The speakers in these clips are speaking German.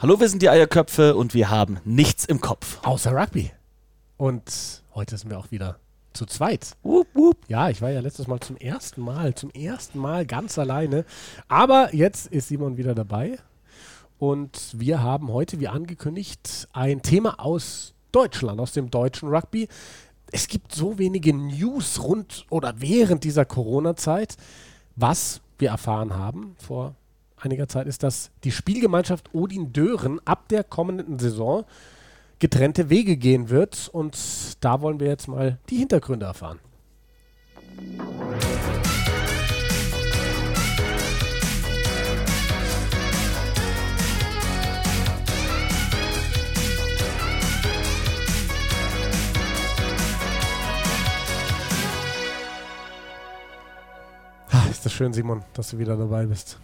Hallo, wir sind die Eierköpfe und wir haben nichts im Kopf. Außer Rugby. Und heute sind wir auch wieder zu zweit. Wupp, wupp. Ja, ich war ja letztes Mal zum ersten Mal, zum ersten Mal ganz alleine. Aber jetzt ist Simon wieder dabei. Und wir haben heute, wie angekündigt, ein Thema aus Deutschland, aus dem deutschen Rugby. Es gibt so wenige News rund oder während dieser Corona-Zeit. Was wir erfahren haben vor einiger Zeit ist, dass die Spielgemeinschaft Odin Dören ab der kommenden Saison getrennte Wege gehen wird. Und da wollen wir jetzt mal die Hintergründe erfahren. Ah, ist das schön, Simon, dass du wieder dabei bist.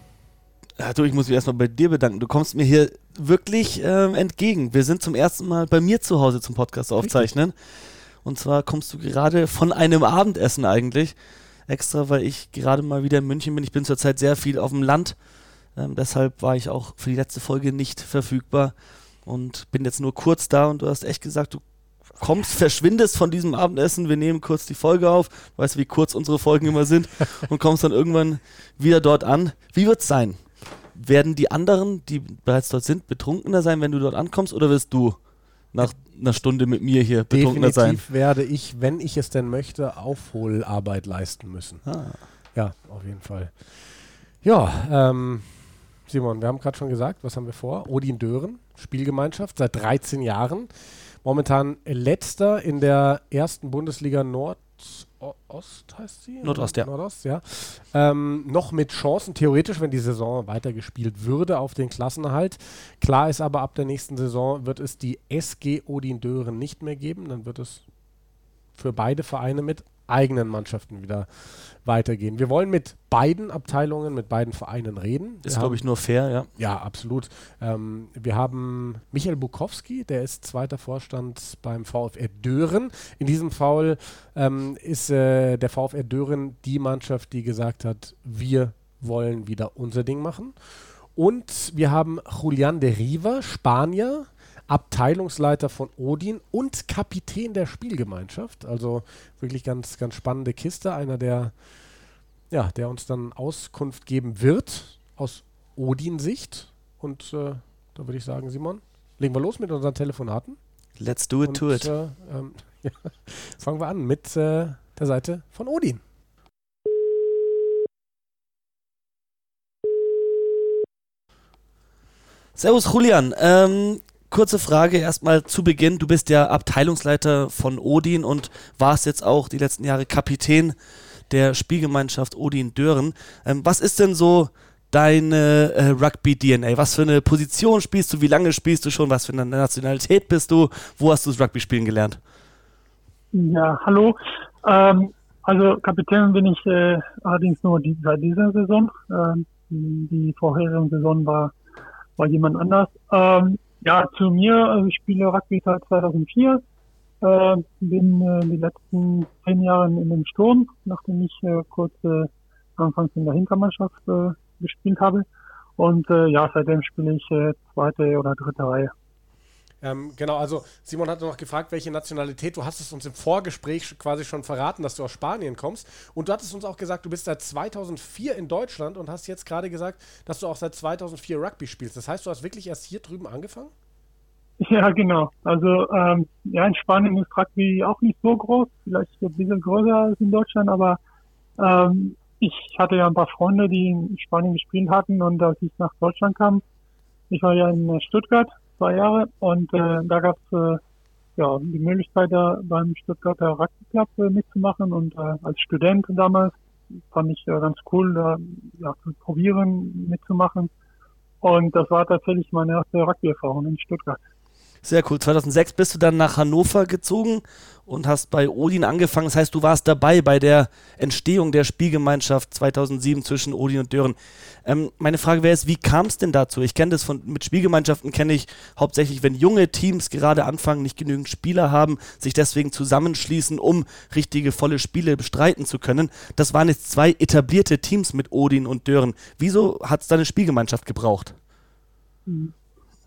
Du, ich muss mich erstmal bei dir bedanken. Du kommst mir hier wirklich ähm, entgegen. Wir sind zum ersten Mal bei mir zu Hause zum Podcast aufzeichnen. Und zwar kommst du gerade von einem Abendessen eigentlich. Extra, weil ich gerade mal wieder in München bin. Ich bin zurzeit sehr viel auf dem Land. Ähm, deshalb war ich auch für die letzte Folge nicht verfügbar und bin jetzt nur kurz da. Und du hast echt gesagt, du kommst, verschwindest von diesem Abendessen, wir nehmen kurz die Folge auf, weißt du, wie kurz unsere Folgen immer sind, und kommst dann irgendwann wieder dort an. Wie wird es sein? Werden die anderen, die bereits dort sind, betrunkener sein, wenn du dort ankommst, oder wirst du nach einer Stunde mit mir hier betrunkener Definitiv sein? Definitiv werde ich, wenn ich es denn möchte, Aufholarbeit leisten müssen. Ah. Ja, auf jeden Fall. Ja, ähm, Simon, wir haben gerade schon gesagt, was haben wir vor? Odin Dören, Spielgemeinschaft, seit 13 Jahren. Momentan letzter in der ersten Bundesliga Nord Ost heißt sie? Nordost, ja. Nordost, ja. Ähm, noch mit Chancen, theoretisch, wenn die Saison weitergespielt würde, auf den Klassenerhalt. Klar ist aber, ab der nächsten Saison wird es die SG Odin Dören nicht mehr geben. Dann wird es für beide Vereine mit eigenen Mannschaften wieder weitergehen. Wir wollen mit beiden Abteilungen, mit beiden Vereinen reden. Ist, glaube ich, nur fair, ja. Ja, absolut. Ähm, wir haben Michael Bukowski, der ist zweiter Vorstand beim VfR Dören. In diesem Fall ähm, ist äh, der VfR Dören die Mannschaft, die gesagt hat, wir wollen wieder unser Ding machen. Und wir haben Julian de Riva, Spanier, Abteilungsleiter von Odin und Kapitän der Spielgemeinschaft. Also wirklich ganz, ganz spannende Kiste. Einer, der, ja, der uns dann Auskunft geben wird aus Odin-Sicht. Und äh, da würde ich sagen, Simon, legen wir los mit unseren Telefonaten. Let's do it und, to it. Äh, ähm, ja, fangen wir an mit äh, der Seite von Odin. Servus Julian, ähm, kurze Frage erstmal zu Beginn. Du bist ja Abteilungsleiter von Odin und warst jetzt auch die letzten Jahre Kapitän der Spielgemeinschaft Odin Dören. Ähm, was ist denn so deine äh, Rugby-DNA? Was für eine Position spielst du? Wie lange spielst du schon? Was für eine Nationalität bist du? Wo hast du das Rugby-Spielen gelernt? Ja, hallo. Ähm, also Kapitän bin ich äh, allerdings nur die, seit dieser Saison. Ähm, die vorherige Saison war, war jemand anders. Ähm, ja, zu mir, also ich spiele Rugby seit 2004, äh, bin äh, die letzten zehn Jahre in dem Sturm, nachdem ich äh, kurz äh, anfangs in der Hintermannschaft äh, gespielt habe. Und äh, ja, seitdem spiele ich äh, zweite oder dritte Reihe. Ähm, genau, also Simon hat noch gefragt, welche Nationalität. Du hast es uns im Vorgespräch quasi schon verraten, dass du aus Spanien kommst. Und du hattest uns auch gesagt, du bist seit 2004 in Deutschland und hast jetzt gerade gesagt, dass du auch seit 2004 Rugby spielst. Das heißt, du hast wirklich erst hier drüben angefangen? Ja, genau. Also ähm, ja, in Spanien ist Rugby auch nicht so groß, vielleicht ein bisschen größer als in Deutschland, aber ähm, ich hatte ja ein paar Freunde, die in Spanien gespielt hatten und als ich nach Deutschland kam, ich war ja in Stuttgart zwei Jahre und äh, da gab es äh, ja, die Möglichkeit, da beim Stuttgarter Rugby äh, mitzumachen und äh, als Student damals fand ich äh, ganz cool, da ja, zu probieren mitzumachen. Und das war tatsächlich meine erste Rugby-Erfahrung in Stuttgart. Sehr cool. 2006 bist du dann nach Hannover gezogen und hast bei Odin angefangen. Das heißt, du warst dabei bei der Entstehung der Spielgemeinschaft 2007 zwischen Odin und Dören. Ähm, meine Frage wäre jetzt, wie kam es denn dazu? Ich kenne das von, mit Spielgemeinschaften kenne ich hauptsächlich, wenn junge Teams gerade anfangen, nicht genügend Spieler haben, sich deswegen zusammenschließen, um richtige volle Spiele bestreiten zu können. Das waren jetzt zwei etablierte Teams mit Odin und Dören. Wieso hat es da eine Spielgemeinschaft gebraucht? Mhm.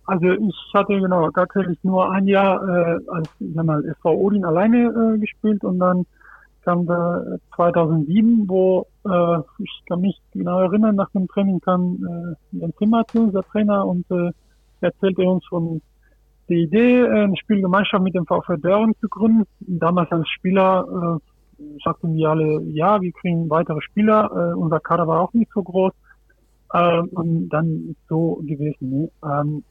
Also ich hatte genau tatsächlich nur ein Jahr äh, als sag mal, SV Odin alleine äh, gespielt und dann kam da 2007, wo äh, ich kann mich genau erinnern, nach dem Training kam äh, ein Zimmer zu, unser Trainer, und äh, erzählte uns von der Idee, äh, eine Spielgemeinschaft mit dem VfL Dörren zu gründen. Damals als Spieler äh, sagten wir alle, ja, wir kriegen weitere Spieler. Äh, unser Kader war auch nicht so groß. Äh, und dann ist so gewesen. Ne? Ähm,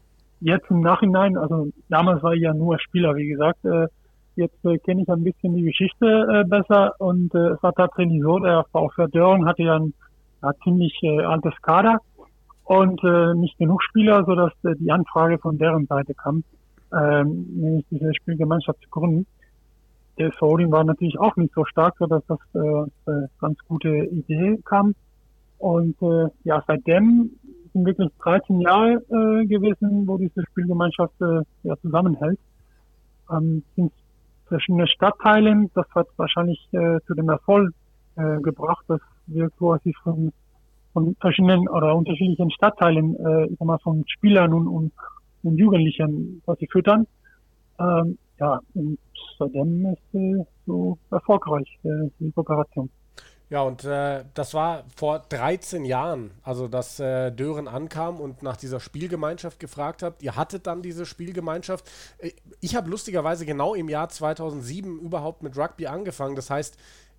jetzt im Nachhinein, also damals war ich ja nur Spieler, wie gesagt, äh, jetzt äh, kenne ich ein bisschen die Geschichte äh, besser und äh, es war tatsächlich so, der VfR Dörren hatte ja ein ja, ziemlich äh, altes Kader und äh, nicht genug Spieler, sodass äh, die Anfrage von deren Seite kam, ähm, nämlich diese Spielgemeinschaft zu gründen. Der Solding war natürlich auch nicht so stark, sodass das äh, äh, ganz gute Idee kam. Und äh, ja, seitdem sind wirklich 13 Jahre äh, gewesen, wo diese Spielgemeinschaft äh, ja, zusammenhält. Ähm, sind verschiedene Stadtteilen. Das hat wahrscheinlich äh, zu dem Erfolg äh, gebracht, dass wir quasi von, von verschiedenen oder unterschiedlichen Stadtteilen, äh, ich sag mal, von Spielern und, und, und Jugendlichen quasi füttern. Ähm, ja, und seitdem ist äh, so erfolgreich äh, die Kooperation. Ja, und äh, das war vor 13 Jahren, also dass äh, Dören ankam und nach dieser Spielgemeinschaft gefragt habt. Ihr hattet dann diese Spielgemeinschaft. Äh, ich habe lustigerweise genau im Jahr 2007 überhaupt mit Rugby angefangen. Das heißt,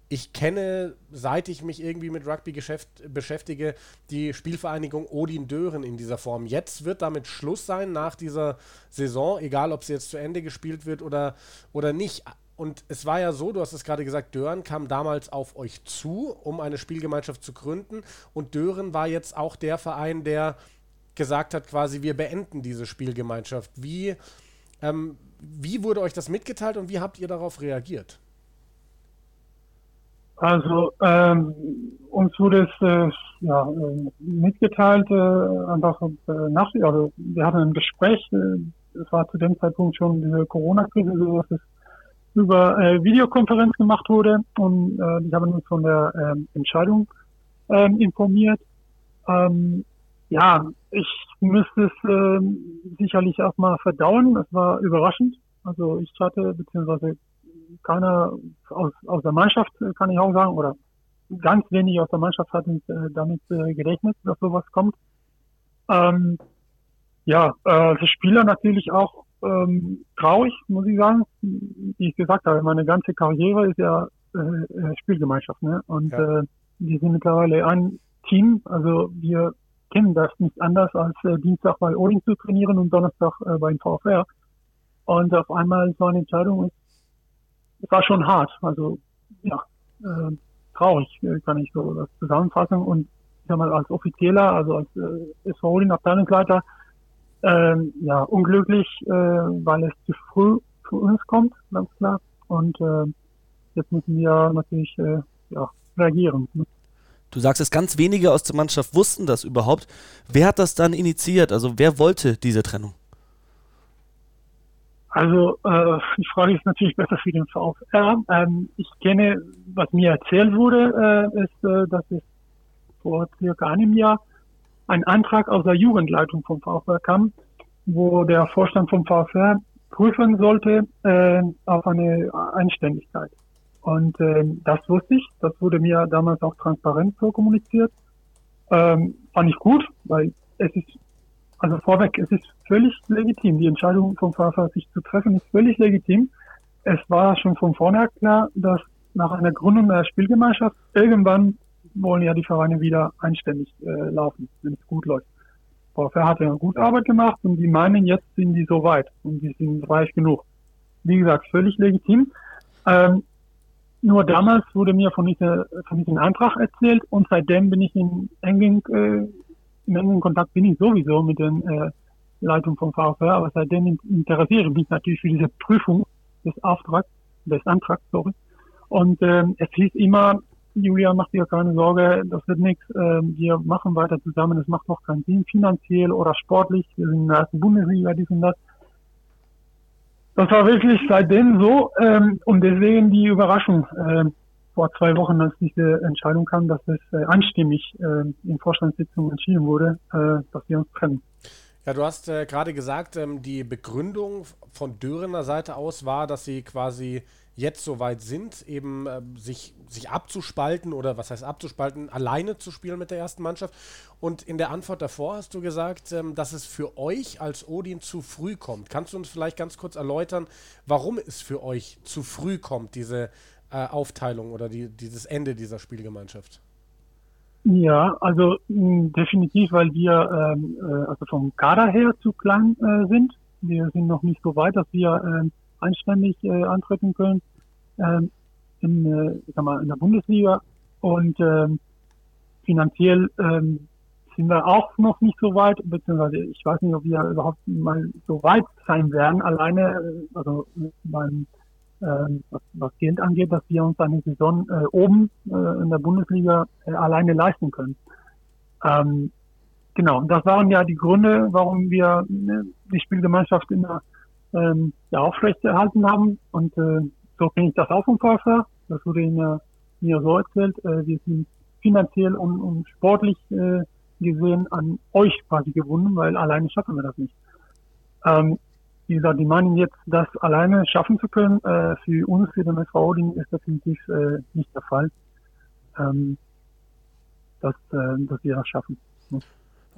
ich kenne, seit ich mich irgendwie mit Rugby beschäftige, die Spielvereinigung Odin Dören in dieser Form. Jetzt wird damit Schluss sein nach dieser Saison, egal ob sie jetzt zu Ende gespielt wird oder, oder nicht. Und es war ja so, du hast es gerade gesagt, Dören kam damals auf euch zu, um eine Spielgemeinschaft zu gründen. Und Dören war jetzt auch der Verein, der gesagt hat, quasi, wir beenden diese Spielgemeinschaft. Wie, ähm, wie wurde euch das mitgeteilt und wie habt ihr darauf reagiert? Also ähm, uns wurde es äh, ja, äh, mitgeteilt, äh, einfach äh, nach, also wir hatten ein Gespräch, äh, es war zu dem Zeitpunkt schon diese Corona-Krise, so dass es über äh, Videokonferenz gemacht wurde und äh, die haben uns von der ähm, Entscheidung ähm, informiert. Ähm, ja, ich müsste es äh, sicherlich erstmal verdauen. Es war überraschend. Also ich hatte, beziehungsweise keiner aus, aus der Mannschaft, kann ich auch sagen, oder ganz wenig aus der Mannschaft hatten äh, damit äh, gerechnet, dass sowas kommt. Ähm, ja, äh, für Spieler natürlich auch ähm, traurig, muss ich sagen. Wie ich gesagt habe, meine ganze Karriere ist ja äh, äh, Spielgemeinschaft. Ne? Und ja. äh, wir sind mittlerweile ein Team. Also wir kennen das nicht anders, als äh, Dienstag bei Odin zu trainieren und Donnerstag äh, beim VfR. Und auf einmal so eine Entscheidung ist, es war schon hart. Also ja, äh, traurig äh, kann ich so das zusammenfassen. Und ich sag mal, als Offizieller, also als äh, SV Odin Abteilungsleiter, ähm, ja, unglücklich, äh, weil es zu früh für uns kommt, ganz klar. Und äh, jetzt müssen wir natürlich äh, ja, reagieren. Ne? Du sagst es, ganz wenige aus der Mannschaft wussten das überhaupt. Wer hat das dann initiiert? Also wer wollte diese Trennung? Also äh, die Frage ist natürlich besser für den VfR. Ähm, ich kenne, was mir erzählt wurde, äh, ist, äh, dass es vor circa einem Jahr ein Antrag aus der Jugendleitung vom VfR kam, wo der Vorstand vom VfR prüfen sollte äh, auf eine Einständigkeit. Und äh, das wusste ich, das wurde mir damals auch transparent so kommuniziert. Ähm, fand ich gut, weil es ist, also vorweg, es ist völlig legitim. Die Entscheidung vom VfR, sich zu treffen, ist völlig legitim. Es war schon von vornherein klar, dass nach einer Gründung der Spielgemeinschaft irgendwann wollen ja die Vereine wieder einständig äh, laufen, wenn es gut läuft. VfR hat ja gute Arbeit gemacht und die meinen, jetzt sind die so weit und die sind reich genug. Wie gesagt, völlig legitim. Ähm, nur damals wurde mir von, dieser, von diesem Antrag erzählt und seitdem bin ich in engen, äh, in engen Kontakt bin ich sowieso mit den äh, Leitung vom VfR, aber seitdem interessiere ich mich natürlich für diese Prüfung des Auftrags, des Antrags, sorry. Und ähm, es hieß immer, Julia, mach dir keine Sorge, das wird nichts. Ähm, wir machen weiter zusammen. Es macht doch keinen Sinn, finanziell oder sportlich. Wir sind in der ersten Bundesliga, dies und das. Das war wirklich seitdem so ähm, und deswegen die Überraschung äh, vor zwei Wochen, als diese Entscheidung kam, dass es äh, einstimmig in Vorstandssitzung entschieden wurde, äh, dass wir uns trennen. Ja, du hast äh, gerade gesagt, ähm, die Begründung von Dörener Seite aus war, dass sie quasi jetzt so weit sind, eben äh, sich, sich abzuspalten oder was heißt abzuspalten, alleine zu spielen mit der ersten Mannschaft. Und in der Antwort davor hast du gesagt, ähm, dass es für euch als Odin zu früh kommt. Kannst du uns vielleicht ganz kurz erläutern, warum es für euch zu früh kommt, diese äh, Aufteilung oder die, dieses Ende dieser Spielgemeinschaft? Ja, also mh, definitiv, weil wir ähm, äh, also vom Kader her zu klein äh, sind. Wir sind noch nicht so weit, dass wir äh, einständig äh, antreten können ähm, in, äh, ich sag mal, in der Bundesliga. Und ähm, finanziell ähm, sind wir auch noch nicht so weit, beziehungsweise ich weiß nicht, ob wir überhaupt mal so weit sein werden, alleine, äh, also beim ähm, was, Geld angeht, dass wir uns eine Saison äh, oben äh, in der Bundesliga äh, alleine leisten können. Ähm, genau, das waren ja die Gründe, warum wir äh, die Spielgemeinschaft immer ähm, ja, aufrechterhalten haben. Und äh, so kenne ich das auch vom VfR. Das wurde mir, mir so erzählt. Äh, wir sind finanziell und, und sportlich äh, gesehen an euch quasi gewonnen, weil alleine schaffen wir das nicht. Ähm, wie gesagt, die meinen jetzt, das alleine schaffen zu können. Äh, für uns, für den SV Odin, ist definitiv äh, nicht der Fall, ähm, dass, äh, dass wir das schaffen.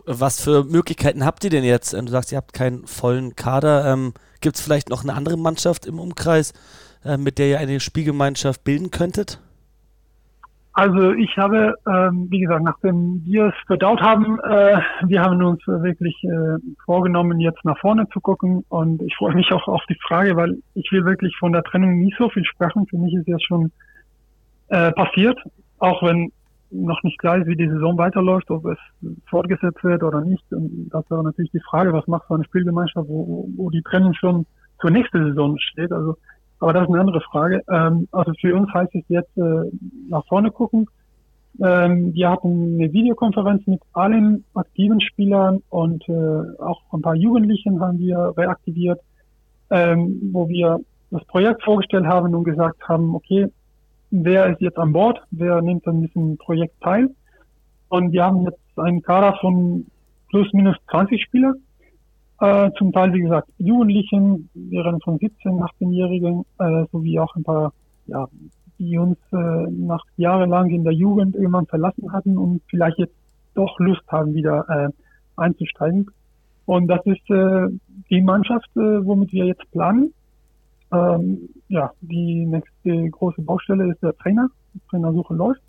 Was für Möglichkeiten habt ihr denn jetzt? Du sagst, ihr habt keinen vollen Kader. Ähm, Gibt es vielleicht noch eine andere Mannschaft im Umkreis, äh, mit der ihr eine Spielgemeinschaft bilden könntet? Also ich habe, ähm, wie gesagt, nachdem wir es verdaut haben, äh, wir haben uns wirklich äh, vorgenommen, jetzt nach vorne zu gucken und ich freue mich auch auf die Frage, weil ich will wirklich von der Trennung nicht so viel sprechen. Für mich ist jetzt schon äh, passiert, auch wenn noch nicht klar ist, wie die Saison weiterläuft, ob es fortgesetzt wird oder nicht. Und das wäre natürlich die Frage, was macht so eine Spielgemeinschaft, wo, wo die Trennung schon zur nächsten Saison steht. Also aber das ist eine andere Frage. Ähm, also für uns heißt es jetzt äh, nach vorne gucken. Ähm, wir hatten eine Videokonferenz mit allen aktiven Spielern und äh, auch ein paar Jugendlichen haben wir reaktiviert, ähm, wo wir das Projekt vorgestellt haben und gesagt haben, okay, wer ist jetzt an Bord, wer nimmt an diesem Projekt teil. Und wir haben jetzt einen Kader von plus minus 20 Spielern äh, zum Teil, wie gesagt, Jugendlichen, während von 17, 18-Jährigen, äh, sowie auch ein paar, ja, die uns äh, nach jahrelang in der Jugend irgendwann verlassen hatten und vielleicht jetzt doch Lust haben, wieder äh, einzusteigen. Und das ist äh, die Mannschaft, äh, womit wir jetzt planen. Ähm, ja, die nächste große Baustelle ist der Trainer. Die Trainersuche läuft.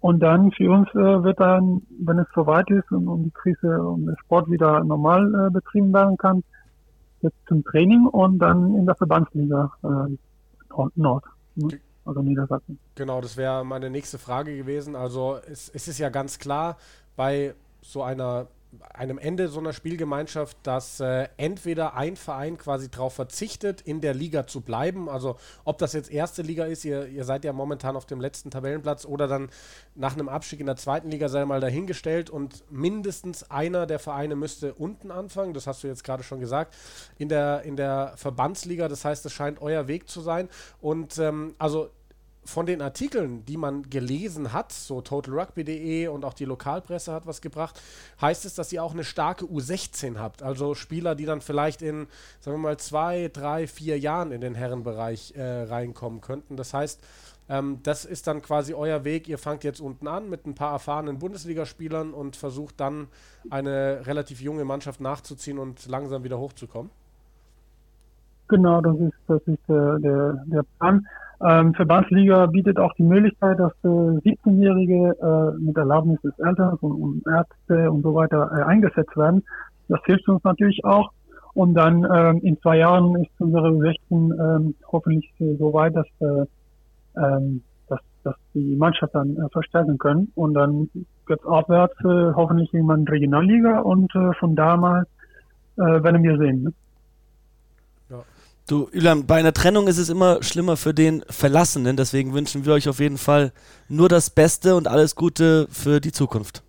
Und dann für uns äh, wird dann, wenn es soweit ist und, und die Krise und der Sport wieder normal äh, betrieben werden kann, jetzt zum Training und dann in der Verbandsliga äh, Nord, ne? also Niedersachsen. Genau, das wäre meine nächste Frage gewesen. Also es, es ist ja ganz klar, bei so einer einem Ende so einer Spielgemeinschaft, dass äh, entweder ein Verein quasi darauf verzichtet, in der Liga zu bleiben, also ob das jetzt erste Liga ist, ihr, ihr seid ja momentan auf dem letzten Tabellenplatz oder dann nach einem Abstieg in der zweiten Liga sei mal dahingestellt und mindestens einer der Vereine müsste unten anfangen, das hast du jetzt gerade schon gesagt, in der, in der Verbandsliga, das heißt, es scheint euer Weg zu sein. Und ähm, also von den Artikeln, die man gelesen hat, so totalrugby.de und auch die Lokalpresse hat was gebracht, heißt es, dass ihr auch eine starke U16 habt. Also Spieler, die dann vielleicht in, sagen wir mal, zwei, drei, vier Jahren in den Herrenbereich äh, reinkommen könnten. Das heißt, ähm, das ist dann quasi euer Weg. Ihr fangt jetzt unten an mit ein paar erfahrenen Bundesligaspielern und versucht dann eine relativ junge Mannschaft nachzuziehen und langsam wieder hochzukommen. Genau, das ist, das ist äh, der, der Plan. Ähm, Verbandsliga bietet auch die Möglichkeit, dass äh, 17-Jährige äh, mit Erlaubnis des Elterns und, und Ärzte und so weiter äh, eingesetzt werden. Das hilft uns natürlich auch. Und dann ähm, in zwei Jahren ist unsere 16 ähm, hoffentlich so weit, dass, äh, ähm, dass, dass die Mannschaft dann äh, verstärken können. Und dann geht's abwärts, äh, hoffentlich irgendwann Regionalliga und äh, von da mal äh, werden wir sehen. Ne? Du, Ülam, bei einer Trennung ist es immer schlimmer für den Verlassenen, deswegen wünschen wir euch auf jeden Fall nur das Beste und alles Gute für die Zukunft.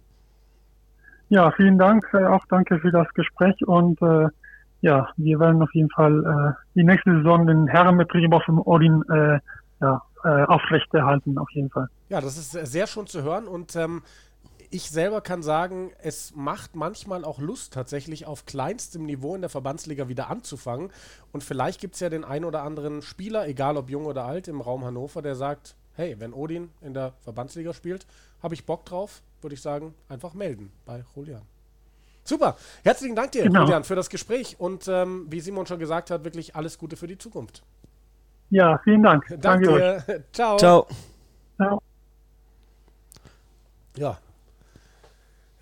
Ja, vielen Dank, äh, auch danke für das Gespräch und äh, ja, wir werden auf jeden Fall äh, die nächste Saison den Herrenbetrieb auf dem Odin äh, ja, äh, aufrechterhalten, auf jeden Fall. Ja, das ist sehr schön zu hören und ähm, ich selber kann sagen, es macht manchmal auch Lust, tatsächlich auf kleinstem Niveau in der Verbandsliga wieder anzufangen. Und vielleicht gibt es ja den einen oder anderen Spieler, egal ob jung oder alt, im Raum Hannover, der sagt, hey, wenn Odin in der Verbandsliga spielt, habe ich Bock drauf, würde ich sagen, einfach melden bei Julian. Super. Herzlichen Dank dir, genau. Julian, für das Gespräch und ähm, wie Simon schon gesagt hat, wirklich alles Gute für die Zukunft. Ja, vielen Dank. Danke, Danke dir. Ciao. Ciao. Ciao. Ja.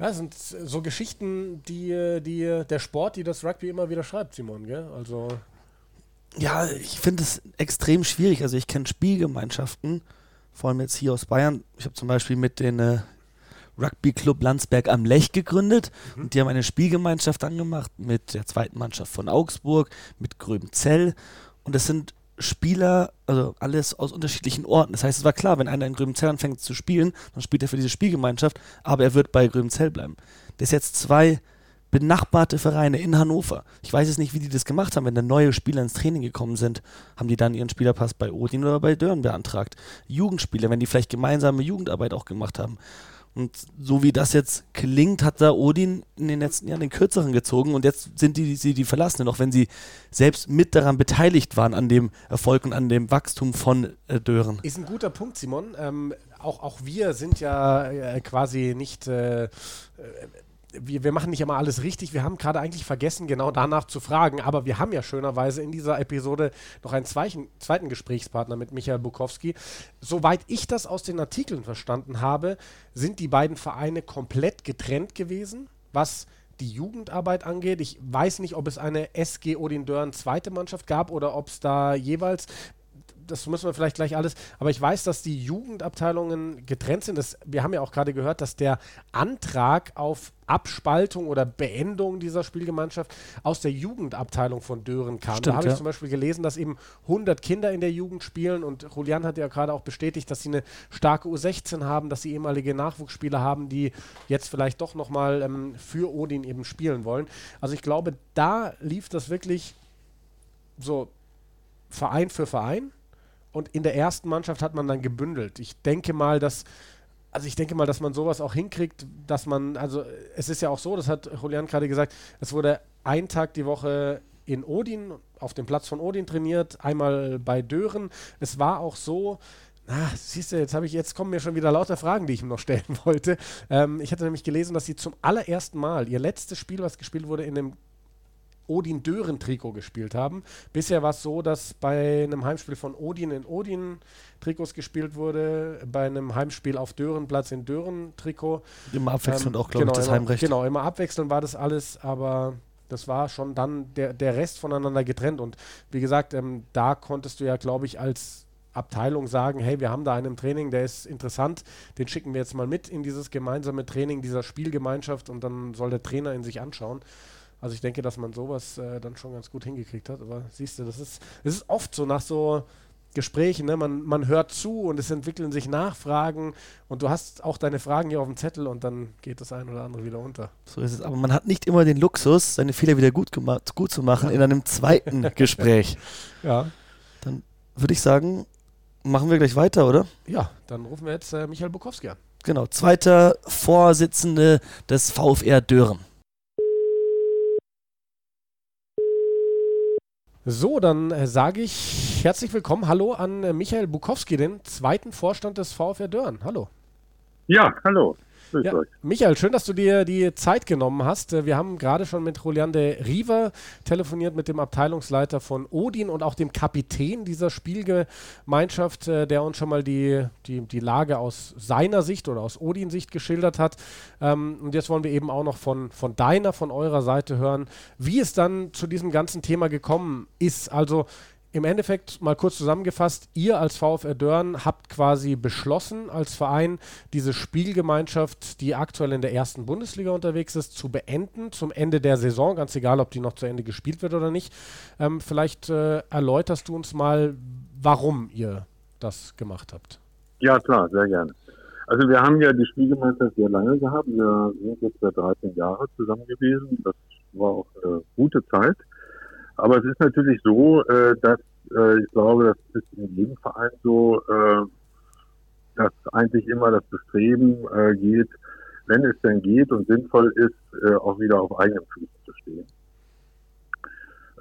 Ja, das sind so Geschichten, die, die der Sport, die das Rugby immer wieder schreibt, Simon, gell? Also. Ja, ich finde es extrem schwierig. Also ich kenne Spielgemeinschaften, vor allem jetzt hier aus Bayern. Ich habe zum Beispiel mit den äh, Rugby Club Landsberg am Lech gegründet mhm. und die haben eine Spielgemeinschaft angemacht mit der zweiten Mannschaft von Augsburg, mit Gröbenzell und es sind Spieler, also alles aus unterschiedlichen Orten. Das heißt, es war klar, wenn einer in Gröbenzell anfängt zu spielen, dann spielt er für diese Spielgemeinschaft, aber er wird bei Gröbenzell bleiben. Das ist jetzt zwei benachbarte Vereine in Hannover. Ich weiß jetzt nicht, wie die das gemacht haben, wenn da neue Spieler ins Training gekommen sind. Haben die dann ihren Spielerpass bei Odin oder bei Dörn beantragt? Jugendspieler, wenn die vielleicht gemeinsame Jugendarbeit auch gemacht haben. Und so wie das jetzt klingt, hat da Odin in den letzten Jahren den kürzeren gezogen und jetzt sind die, sie die Verlassenen, auch wenn sie selbst mit daran beteiligt waren, an dem Erfolg und an dem Wachstum von äh, Dören. Ist ein guter Punkt, Simon. Ähm, auch, auch wir sind ja äh, quasi nicht. Äh, äh wir, wir machen nicht immer alles richtig. Wir haben gerade eigentlich vergessen, genau danach zu fragen. Aber wir haben ja schönerweise in dieser Episode noch einen zweiten, zweiten Gesprächspartner mit Michael Bukowski. Soweit ich das aus den Artikeln verstanden habe, sind die beiden Vereine komplett getrennt gewesen, was die Jugendarbeit angeht. Ich weiß nicht, ob es eine SG Odin Dörn zweite Mannschaft gab oder ob es da jeweils das müssen wir vielleicht gleich alles, aber ich weiß, dass die Jugendabteilungen getrennt sind. Das, wir haben ja auch gerade gehört, dass der Antrag auf Abspaltung oder Beendung dieser Spielgemeinschaft aus der Jugendabteilung von Dören kam. Stimmt, da habe ich zum Beispiel gelesen, dass eben 100 Kinder in der Jugend spielen und Julian hat ja gerade auch bestätigt, dass sie eine starke U16 haben, dass sie ehemalige Nachwuchsspieler haben, die jetzt vielleicht doch nochmal ähm, für Odin eben spielen wollen. Also ich glaube, da lief das wirklich so Verein für Verein und in der ersten Mannschaft hat man dann gebündelt. Ich denke mal, dass also ich denke mal, dass man sowas auch hinkriegt, dass man, also es ist ja auch so, das hat Julian gerade gesagt, es wurde ein Tag die Woche in Odin, auf dem Platz von Odin trainiert, einmal bei Dören. Es war auch so, na, siehst du, jetzt habe ich, jetzt kommen mir schon wieder lauter Fragen, die ich ihm noch stellen wollte. Ähm, ich hatte nämlich gelesen, dass sie zum allerersten Mal ihr letztes Spiel, was gespielt wurde, in einem Odin Dören Trikot gespielt haben. Bisher war es so, dass bei einem Heimspiel von Odin in Odin Trikots gespielt wurde, bei einem Heimspiel auf Dörenplatz in Dören Trikot. Immer abwechselnd ähm, auch, glaube genau, ich, das immer, Heimrecht. Genau, immer abwechselnd war das alles, aber das war schon dann der, der Rest voneinander getrennt. Und wie gesagt, ähm, da konntest du ja, glaube ich, als Abteilung sagen, hey, wir haben da einen im Training, der ist interessant, den schicken wir jetzt mal mit in dieses gemeinsame Training dieser Spielgemeinschaft und dann soll der Trainer in sich anschauen. Also ich denke, dass man sowas äh, dann schon ganz gut hingekriegt hat. Aber siehst du, das ist, das ist oft so nach so Gesprächen, ne? man, man hört zu und es entwickeln sich Nachfragen und du hast auch deine Fragen hier auf dem Zettel und dann geht das ein oder andere wieder unter. So ist es. Aber man hat nicht immer den Luxus, seine Fehler wieder gut, gut zu machen in einem zweiten Gespräch. Ja. Dann würde ich sagen, machen wir gleich weiter, oder? Ja, dann rufen wir jetzt äh, Michael Bukowski an. Genau, zweiter Vorsitzende des VfR Dören. So, dann äh, sage ich herzlich willkommen. Hallo an äh, Michael Bukowski, den zweiten Vorstand des VfR Dörren. Hallo. Ja, hallo. Ja, Michael, schön, dass du dir die Zeit genommen hast. Wir haben gerade schon mit Julian de Riva telefoniert, mit dem Abteilungsleiter von Odin und auch dem Kapitän dieser Spielgemeinschaft, äh, der uns schon mal die, die, die Lage aus seiner Sicht oder aus Odin-Sicht geschildert hat. Ähm, und jetzt wollen wir eben auch noch von, von deiner, von eurer Seite hören, wie es dann zu diesem ganzen Thema gekommen ist. Also im Endeffekt mal kurz zusammengefasst, ihr als VfR Dörn habt quasi beschlossen als Verein, diese Spielgemeinschaft, die aktuell in der ersten Bundesliga unterwegs ist, zu beenden zum Ende der Saison, ganz egal, ob die noch zu Ende gespielt wird oder nicht. Ähm, vielleicht äh, erläuterst du uns mal, warum ihr das gemacht habt. Ja, klar, sehr gerne. Also wir haben ja die Spielgemeinschaft sehr lange gehabt. Wir sind jetzt seit 13 Jahren zusammen gewesen. Das war auch eine gute Zeit. Aber es ist natürlich so, äh, dass äh, ich glaube, das ist in jedem Verein so, äh, dass eigentlich immer das Bestreben äh, geht, wenn es denn geht und sinnvoll ist, äh, auch wieder auf eigenen Füßen zu stehen.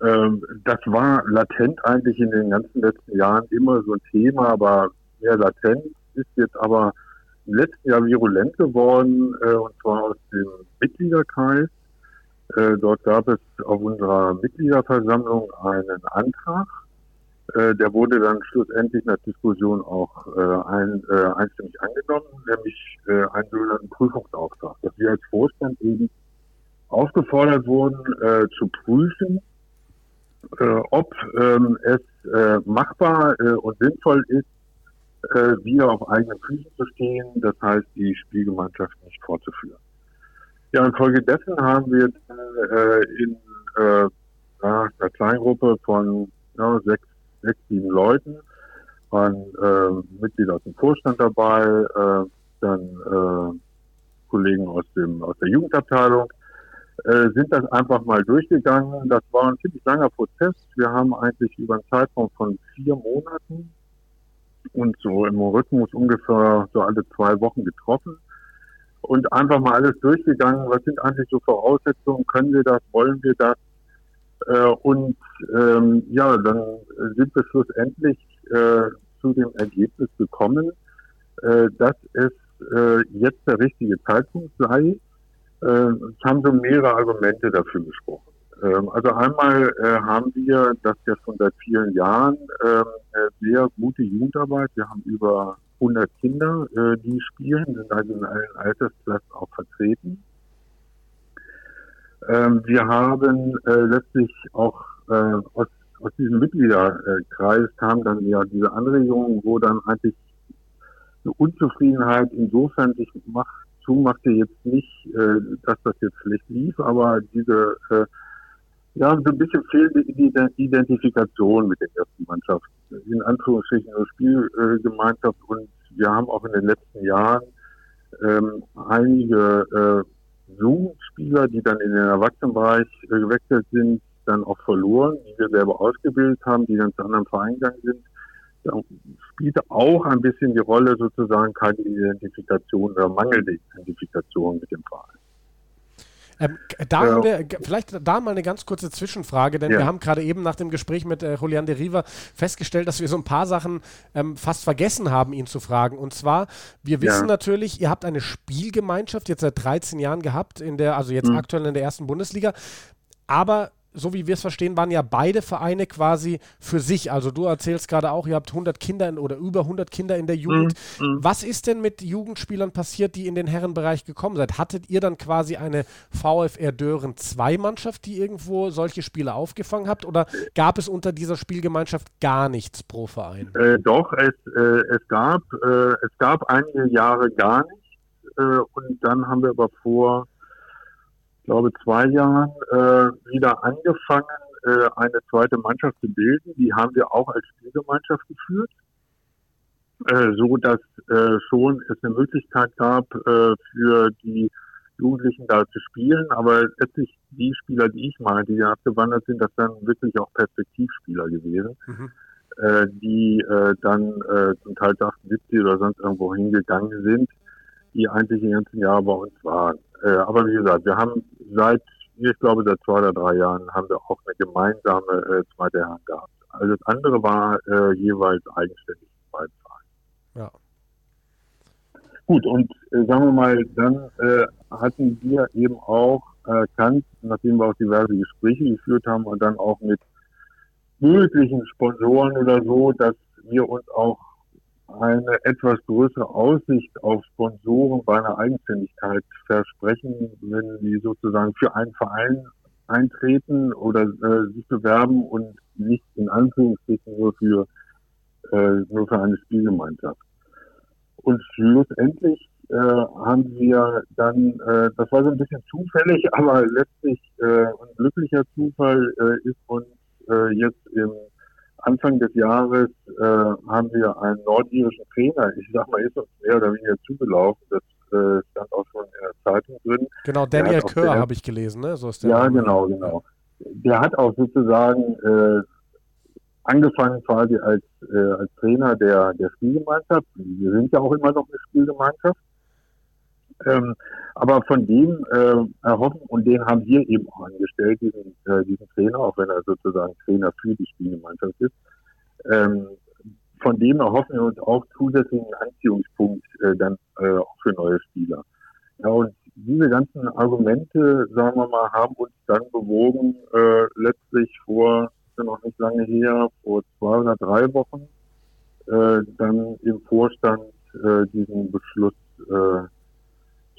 Ähm, das war latent eigentlich in den ganzen letzten Jahren immer so ein Thema, aber mehr latent ist jetzt aber im letzten Jahr virulent geworden, äh, und zwar aus dem Mitgliederkreis. Äh, dort gab es auf unserer Mitgliederversammlung einen Antrag, äh, der wurde dann schlussendlich nach Diskussion auch äh, ein, einstimmig angenommen, nämlich einen sogenannten Prüfungsauftrag, dass wir als Vorstand eben aufgefordert wurden, zu prüfen, ob ähm, es machbar und sinnvoll ist, wieder auf eigenen Füßen zu stehen, das heißt die Spielgemeinschaft nicht fortzuführen. Ja, infolgedessen haben wir äh, in äh, einer Kleingruppe von ja, sechs sechs, sieben Leuten, waren äh, Mitglieder aus dem Vorstand dabei, äh, dann äh, Kollegen aus dem aus der Jugendabteilung, äh, sind das einfach mal durchgegangen. Das war ein ziemlich langer Prozess. Wir haben eigentlich über einen Zeitraum von vier Monaten und so im Rhythmus ungefähr so alle zwei Wochen getroffen und einfach mal alles durchgegangen. Was sind eigentlich so Voraussetzungen? Können wir das? Wollen wir das? Äh, und ähm, ja, dann sind wir schlussendlich äh, zu dem Ergebnis gekommen, äh, dass es äh, jetzt der richtige Zeitpunkt sei. Äh, es haben so mehrere Argumente dafür gesprochen. Ähm, also einmal äh, haben wir das ja schon seit vielen Jahren ähm, sehr gute Jugendarbeit. Wir haben über 100 Kinder, äh, die spielen, sind also in allen Altersklassen auch vertreten. Ähm, wir haben äh, letztlich auch äh, aus, aus diesem Mitgliederkreis kam dann ja diese Anregung, wo dann eigentlich eine Unzufriedenheit insofern sich macht, zumachte jetzt nicht, äh, dass das jetzt schlecht lief, aber diese äh, ja, so ein bisschen fehlende Identifikation mit der ersten Mannschaft. In Anführungsstrichen eine Spielgemeinschaft und wir haben auch in den letzten Jahren ähm, einige äh, Jugendspieler, die dann in den Erwachsenenbereich äh, gewechselt sind, dann auch verloren, die wir selber ausgebildet haben, die dann zu anderen Vereinen gegangen sind. Da spielte auch ein bisschen die Rolle sozusagen keine Identifikation oder mangelnde Identifikation mit dem Verein. Ähm, da ja. haben wir vielleicht da mal eine ganz kurze Zwischenfrage, denn ja. wir haben gerade eben nach dem Gespräch mit äh, Julian de Riva festgestellt, dass wir so ein paar Sachen ähm, fast vergessen haben, ihn zu fragen. Und zwar, wir wissen ja. natürlich, ihr habt eine Spielgemeinschaft jetzt seit 13 Jahren gehabt, in der, also jetzt mhm. aktuell in der ersten Bundesliga. Aber so wie wir es verstehen, waren ja beide Vereine quasi für sich. Also du erzählst gerade auch, ihr habt 100 Kinder in, oder über 100 Kinder in der Jugend. Mhm, mhm. Was ist denn mit Jugendspielern passiert, die in den Herrenbereich gekommen seid? Hattet ihr dann quasi eine VfR Dören 2 Mannschaft, die irgendwo solche Spiele aufgefangen habt? Oder gab es unter dieser Spielgemeinschaft gar nichts pro Verein? Äh, doch, es, äh, es, gab, äh, es gab einige Jahre gar nichts. Äh, und dann haben wir aber vor glaube, zwei Jahren äh, wieder angefangen, äh, eine zweite Mannschaft zu bilden. Die haben wir auch als Spielgemeinschaft geführt, äh, so dass äh, schon es eine Möglichkeit gab, äh, für die Jugendlichen da zu spielen. Aber letztlich die Spieler, die ich meine, die abgewandert sind, das dann wirklich auch Perspektivspieler gewesen. Mhm. Äh, die äh, dann äh, zum Teil 78 oder sonst irgendwo hingegangen sind, die eigentlich die ganzen Jahre bei uns waren. Äh, aber wie gesagt, wir haben seit, ich glaube, seit zwei oder drei Jahren haben wir auch eine gemeinsame äh, zweite Herren gehabt. Also das andere war äh, jeweils eigenständig in beiden Vereinen. Ja. Gut, und äh, sagen wir mal, dann äh, hatten wir eben auch erkannt, nachdem wir auch diverse Gespräche geführt haben und dann auch mit möglichen Sponsoren oder so, dass wir uns auch eine etwas größere Aussicht auf Sponsoren bei einer Eigenständigkeit versprechen, wenn die sozusagen für einen Verein eintreten oder äh, sich bewerben und nicht in Anführungsstrichen nur für äh, nur für eine Spielgemeinschaft. Und schlussendlich äh, haben wir dann, äh, das war so ein bisschen zufällig, aber letztlich äh, ein glücklicher Zufall äh, ist uns äh, jetzt im Anfang des Jahres äh, haben wir einen nordirischen Trainer, ich sag mal, ist uns mehr oder weniger zugelaufen. Das äh, stand auch schon in der Zeitung drin. Genau, Daniel Kör habe ich gelesen, ne? So ist der ja, Name. genau, genau. Der hat auch sozusagen äh, angefangen quasi als, äh, als Trainer der, der Spielgemeinschaft. Wir sind ja auch immer noch eine Spielgemeinschaft. Ähm, aber von dem äh, erhoffen, und den haben wir eben auch angestellt, diesen, äh, diesen Trainer, auch wenn er sozusagen Trainer für die Spielgemeinschaft ist, ähm, von dem erhoffen wir uns auch zusätzlichen Anziehungspunkt äh, dann äh, auch für neue Spieler. Ja, und diese ganzen Argumente, sagen wir mal, haben uns dann bewogen, äh, letztlich vor, noch nicht lange her, vor zwei oder drei Wochen, äh, dann im Vorstand äh, diesen Beschluss äh,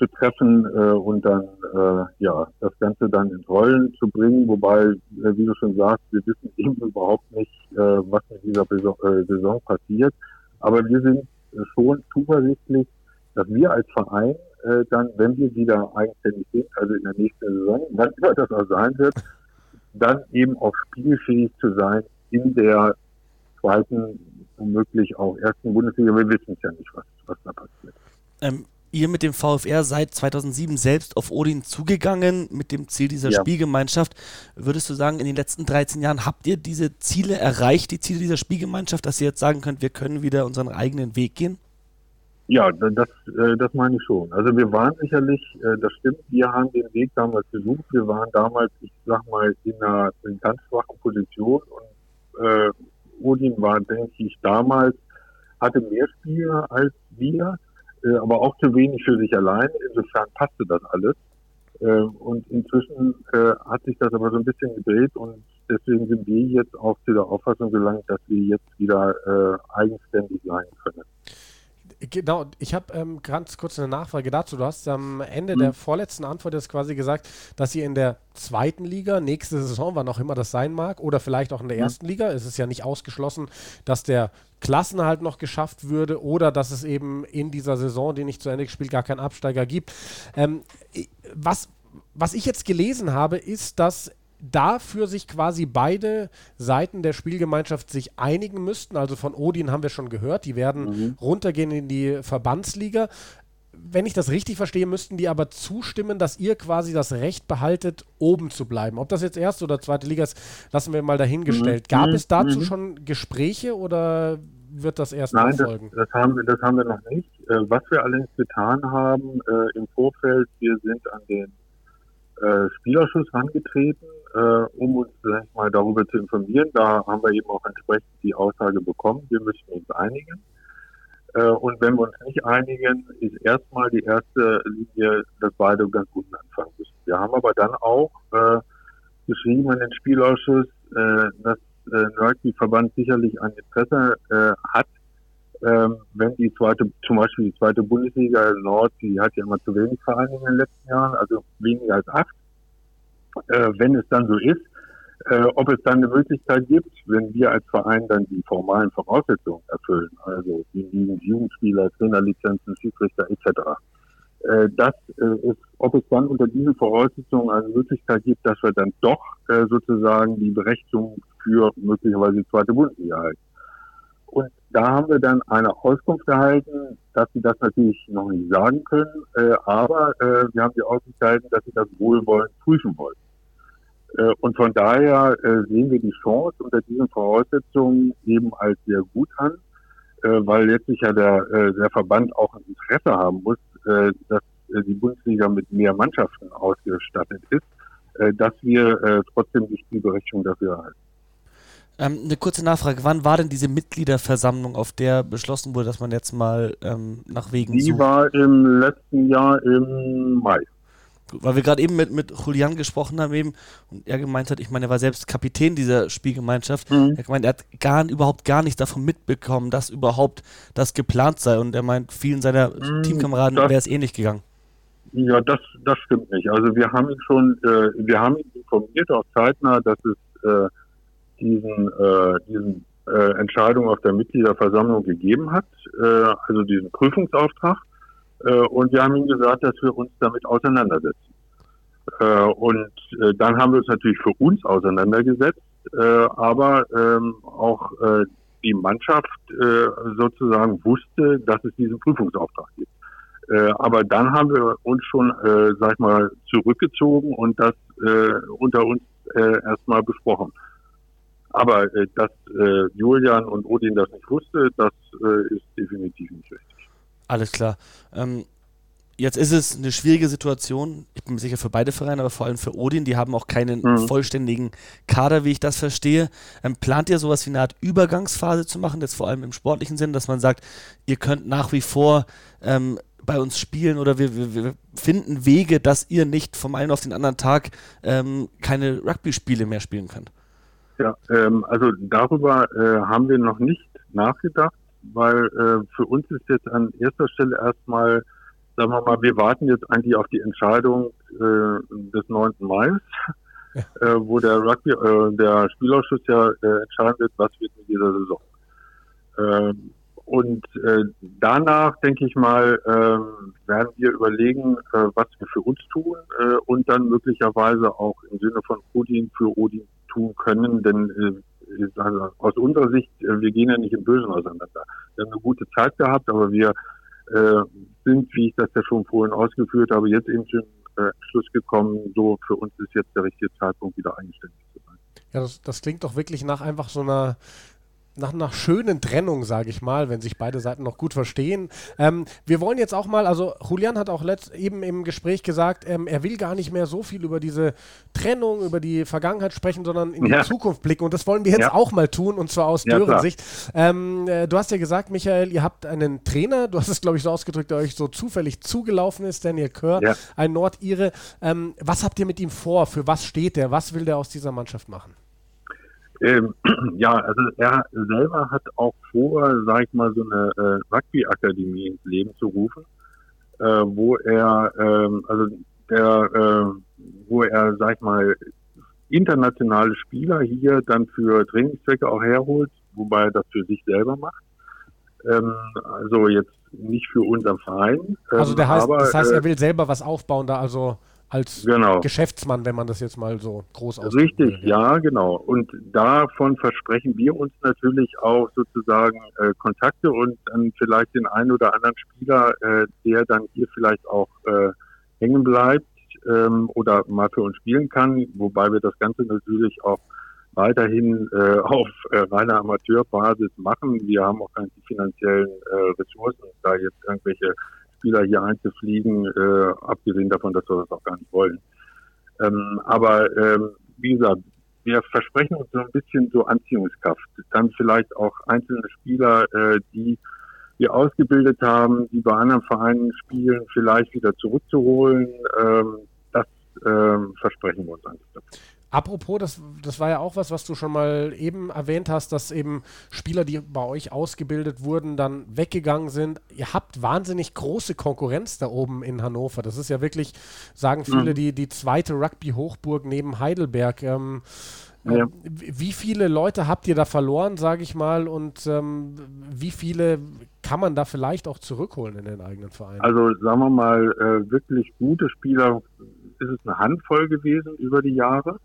zu treffen äh, und dann äh, ja das Ganze dann ins Rollen zu bringen, wobei, äh, wie du schon sagst, wir wissen eben überhaupt nicht, äh, was in dieser Saison, äh, Saison passiert. Aber wir sind schon zuversichtlich, dass wir als Verein äh, dann, wenn wir wieder eigenständig sind, also in der nächsten Saison, wann immer das auch sein wird, dann eben auch spielfähig zu sein in der zweiten, womöglich auch ersten Bundesliga. Wir wissen ja nicht, was, was da passiert. Ähm, ihr mit dem VfR seit 2007 selbst auf Odin zugegangen mit dem Ziel dieser ja. Spielgemeinschaft. Würdest du sagen, in den letzten 13 Jahren habt ihr diese Ziele erreicht, die Ziele dieser Spielgemeinschaft, dass ihr jetzt sagen könnt, wir können wieder unseren eigenen Weg gehen? Ja, das, äh, das meine ich schon. Also wir waren sicherlich, äh, das stimmt, wir haben den Weg damals gesucht. Wir waren damals, ich sag mal, in einer, in ganz schwachen Position und äh, Odin war, denke ich, damals, hatte mehr Spiele als wir äh, aber auch zu wenig für sich allein. Insofern passte das alles. Äh, und inzwischen äh, hat sich das aber so ein bisschen gedreht und deswegen sind wir jetzt auch zu der Auffassung gelangt, dass wir jetzt wieder äh, eigenständig sein können. Genau, ich habe ähm, ganz kurz eine Nachfrage dazu. Du hast am Ende mhm. der vorletzten Antwort jetzt quasi gesagt, dass ihr in der zweiten Liga, nächste Saison, wann auch immer das sein mag, oder vielleicht auch in der mhm. ersten Liga, es ist ja nicht ausgeschlossen, dass der Klassenhalt noch geschafft würde oder dass es eben in dieser Saison, die nicht zu Ende gespielt, gar keinen Absteiger gibt. Ähm, was, was ich jetzt gelesen habe, ist, dass dafür sich quasi beide Seiten der Spielgemeinschaft sich einigen müssten. Also von Odin haben wir schon gehört, die werden mhm. runtergehen in die Verbandsliga. Wenn ich das richtig verstehe, müssten die aber zustimmen, dass ihr quasi das Recht behaltet, oben zu bleiben. Ob das jetzt erste oder zweite Liga ist, lassen wir mal dahingestellt. Mhm. Gab mhm. es dazu mhm. schon Gespräche oder wird das erst Nein, folgen? Das, das, haben wir, das haben wir noch nicht. Äh, was wir allerdings getan haben äh, im Vorfeld, wir sind an den äh, Spielerschuss herangetreten, um uns ich mal darüber zu informieren. Da haben wir eben auch entsprechend die Aussage bekommen, wir müssen uns einigen. Äh, und wenn wir uns nicht einigen, ist erstmal die erste Linie, dass beide ganz unten anfangen müssen. Wir haben aber dann auch äh, geschrieben an den Spielausschuss, äh, dass äh, Rugby-Verband sicherlich ein Interesse äh, hat, ähm, wenn die zweite, zum Beispiel die zweite Bundesliga Nord, die hat ja immer zu wenig Vereine in den letzten Jahren, also weniger als acht. Äh, wenn es dann so ist, äh, ob es dann eine Möglichkeit gibt, wenn wir als Verein dann die formalen Voraussetzungen erfüllen, also die Jugendspieler, Trainerlizenzen, Schiedsrichter etc. Äh, das ist, ob es dann unter diesen Voraussetzungen eine Möglichkeit gibt, dass wir dann doch sozusagen die Berechtigung für möglicherweise die zweite Bundesliga halten. Und da haben wir dann eine Auskunft erhalten, dass sie das natürlich noch nicht sagen können, äh, aber äh, wir haben die Auskunft erhalten, dass sie das wohlwollend prüfen wollen. Äh, und von daher äh, sehen wir die Chance unter diesen Voraussetzungen eben als sehr gut an, äh, weil letztlich ja der, äh, der Verband auch ein Interesse haben muss, dass die Bundesliga mit mehr Mannschaften ausgestattet ist, dass wir trotzdem die Spielberechtigung dafür erhalten. Ähm, eine kurze Nachfrage, wann war denn diese Mitgliederversammlung, auf der beschlossen wurde, dass man jetzt mal ähm, nach Wegen Die sucht? war im letzten Jahr im Mai. Weil wir gerade eben mit, mit Julian gesprochen haben eben und er gemeint hat, ich meine, er war selbst Kapitän dieser Spielgemeinschaft. Mhm. Er gemeint, er hat gar, überhaupt gar nichts davon mitbekommen, dass überhaupt das geplant sei. Und er meint, vielen seiner mhm, Teamkameraden wäre es ähnlich gegangen. Ja, das, das stimmt nicht. Also wir haben ihn schon, äh, wir haben ihn informiert, auch zeitnah, dass es äh, diesen, äh, diesen äh, Entscheidung auf der Mitgliederversammlung gegeben hat, äh, also diesen Prüfungsauftrag. Äh, und wir haben ihm gesagt, dass wir uns damit auseinandersetzen. Äh, und äh, dann haben wir uns natürlich für uns auseinandergesetzt, äh, aber ähm, auch äh, die Mannschaft äh, sozusagen wusste, dass es diesen Prüfungsauftrag gibt. Äh, aber dann haben wir uns schon, äh, sag ich mal, zurückgezogen und das äh, unter uns äh, erstmal besprochen. Aber äh, dass äh, Julian und Odin das nicht wusste, das äh, ist definitiv nicht richtig. Alles klar. Ähm, Jetzt ist es eine schwierige Situation. Ich bin sicher für beide Vereine, aber vor allem für Odin. Die haben auch keinen mhm. vollständigen Kader, wie ich das verstehe. Ähm, plant ihr sowas wie eine Art Übergangsphase zu machen, jetzt vor allem im sportlichen Sinn, dass man sagt, ihr könnt nach wie vor ähm, bei uns spielen oder wir, wir, wir, finden Wege, dass ihr nicht vom einen auf den anderen Tag ähm, keine Rugby-Spiele mehr spielen könnt? Ja, ähm, also darüber äh, haben wir noch nicht nachgedacht, weil äh, für uns ist jetzt an erster Stelle erstmal sagen wir mal, wir warten jetzt eigentlich auf die Entscheidung äh, des 9. Mai, ja. äh, wo der Rugby, äh, der Spielausschuss ja äh, entscheiden wird, was wird in dieser Saison. Ähm, und danach, denke ich mal, äh, werden wir überlegen, was wir für uns tun und dann möglicherweise auch im Sinne von Odin für Odin tun können, denn also aus unserer Sicht, äh, wir gehen ja nicht im Bösen auseinander. Wir haben eine gute Zeit gehabt, aber wir äh, sind, wie ich das ja schon vorhin ausgeführt habe, jetzt eben zum äh, Schluss gekommen, so für uns ist jetzt der richtige Zeitpunkt, wieder eigenständig zu sein. Ja, das, das klingt doch wirklich nach einfach so einer nach einer schönen Trennung, sage ich mal, wenn sich beide Seiten noch gut verstehen. Ähm, wir wollen jetzt auch mal, also Julian hat auch letzt, eben im Gespräch gesagt, ähm, er will gar nicht mehr so viel über diese Trennung, über die Vergangenheit sprechen, sondern in ja. die Zukunft blicken. Und das wollen wir jetzt ja. auch mal tun, und zwar aus ja, Dörensicht. Ähm, äh, du hast ja gesagt, Michael, ihr habt einen Trainer, du hast es, glaube ich, so ausgedrückt, der euch so zufällig zugelaufen ist, Daniel Kerr, ein Nordire. Ähm, was habt ihr mit ihm vor? Für was steht der? Was will der aus dieser Mannschaft machen? Ähm, ja, also er selber hat auch vor, sag ich mal, so eine äh, Rugby-Akademie ins Leben zu rufen, äh, wo er, ähm, also der, äh, wo er, sag ich mal, internationale Spieler hier dann für Trainingszwecke auch herholt, wobei er das für sich selber macht. Ähm, also jetzt nicht für unseren Verein. also der heißt, aber, das heißt, er äh, will selber was aufbauen da, also als genau. Geschäftsmann, wenn man das jetzt mal so groß ausdrückt. Richtig, will, ja. ja. genau. Und davon versprechen wir uns natürlich auch sozusagen äh, Kontakte und dann vielleicht den einen oder anderen Spieler, äh, der dann hier vielleicht auch äh, hängen bleibt ähm, oder mal für uns spielen kann, wobei wir das Ganze natürlich auch weiterhin äh, auf äh, reiner Amateurbasis machen. Wir haben auch keine finanziellen äh, Ressourcen, da jetzt irgendwelche Spieler hier einzufliegen, äh, abgesehen davon, dass wir das auch gar nicht wollen. Ähm, aber ähm, wie gesagt, wir versprechen uns so ein bisschen so Anziehungskraft. Dann vielleicht auch einzelne Spieler, äh, die wir ausgebildet haben, die bei anderen Vereinen spielen, vielleicht wieder zurückzuholen. Ähm, das ähm, versprechen wir uns eigentlich. Apropos, das, das war ja auch was, was du schon mal eben erwähnt hast, dass eben Spieler, die bei euch ausgebildet wurden, dann weggegangen sind. Ihr habt wahnsinnig große Konkurrenz da oben in Hannover. Das ist ja wirklich, sagen viele, mhm. die, die zweite Rugby-Hochburg neben Heidelberg. Ähm, äh, ja. Wie viele Leute habt ihr da verloren, sage ich mal, und ähm, wie viele kann man da vielleicht auch zurückholen in den eigenen Verein? Also sagen wir mal, äh, wirklich gute Spieler ist es eine Handvoll gewesen über die Jahre.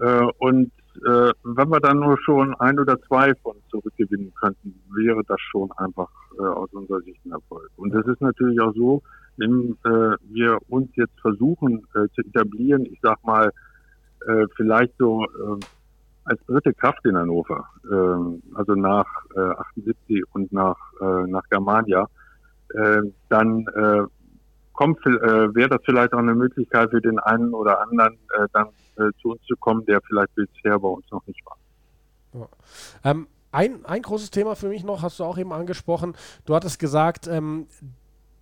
Äh, und äh, wenn wir dann nur schon ein oder zwei von zurückgewinnen könnten, wäre das schon einfach äh, aus unserer Sicht ein Erfolg. Und das ist natürlich auch so, wenn äh, wir uns jetzt versuchen äh, zu etablieren, ich sag mal, äh, vielleicht so äh, als dritte Kraft in Hannover, äh, also nach äh, 78 und nach, äh, nach Germania, äh, dann äh, kommt, wäre das vielleicht auch eine Möglichkeit für den einen oder anderen, äh, dann äh, zu uns zu kommen, der vielleicht bisher bei uns noch nicht war. Ja. Ähm, ein, ein großes Thema für mich noch, hast du auch eben angesprochen. Du hattest gesagt, ähm,